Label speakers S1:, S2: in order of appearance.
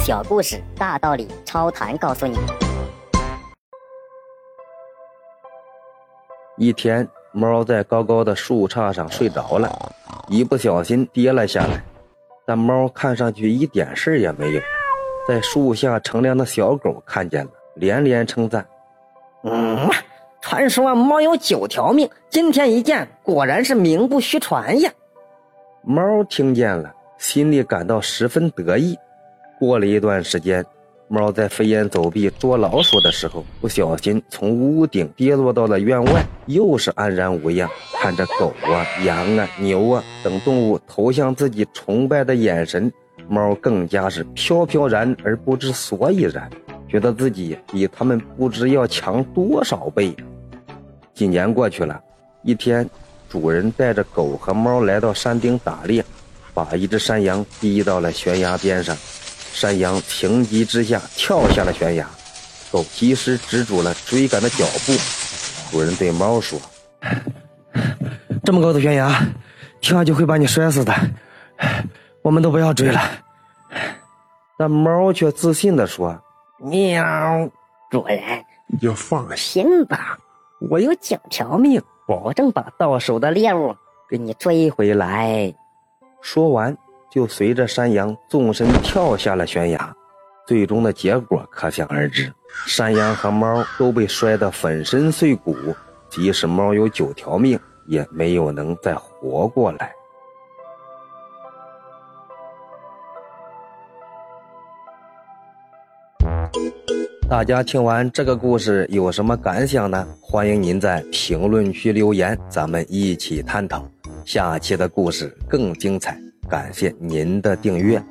S1: 小故事大道理，超谈告诉你。
S2: 一天，猫在高高的树杈上睡着了，一不小心跌了下来。但猫看上去一点事也没有。在树下乘凉的小狗看见了，连连称赞：“
S3: 嗯，传说猫有九条命，今天一见，果然是名不虚传呀。”
S2: 猫听见了，心里感到十分得意。过了一段时间，猫在飞檐走壁捉老鼠的时候，不小心从屋顶跌落到了院外，又是安然无恙。看着狗啊、羊啊、牛啊等动物投向自己崇拜的眼神，猫更加是飘飘然而不知所以然，觉得自己比他们不知要强多少倍。几年过去了，一天，主人带着狗和猫来到山顶打猎，把一只山羊逼到了悬崖边上。山羊情急之下跳下了悬崖，狗及时止住了追赶的脚步。主人对猫说：“
S3: 这么高的悬崖，跳下去会把你摔死的，我们都不要追了。”
S2: 但猫却自信地说：“
S1: 喵，主人，
S4: 你就放
S1: 心吧，我有九条命，保证把到手的猎物给你追回来。”
S2: 说完。就随着山羊纵身跳下了悬崖，最终的结果可想而知，山羊和猫都被摔得粉身碎骨，即使猫有九条命，也没有能再活过来。大家听完这个故事有什么感想呢？欢迎您在评论区留言，咱们一起探讨。下期的故事更精彩。感谢您的订阅。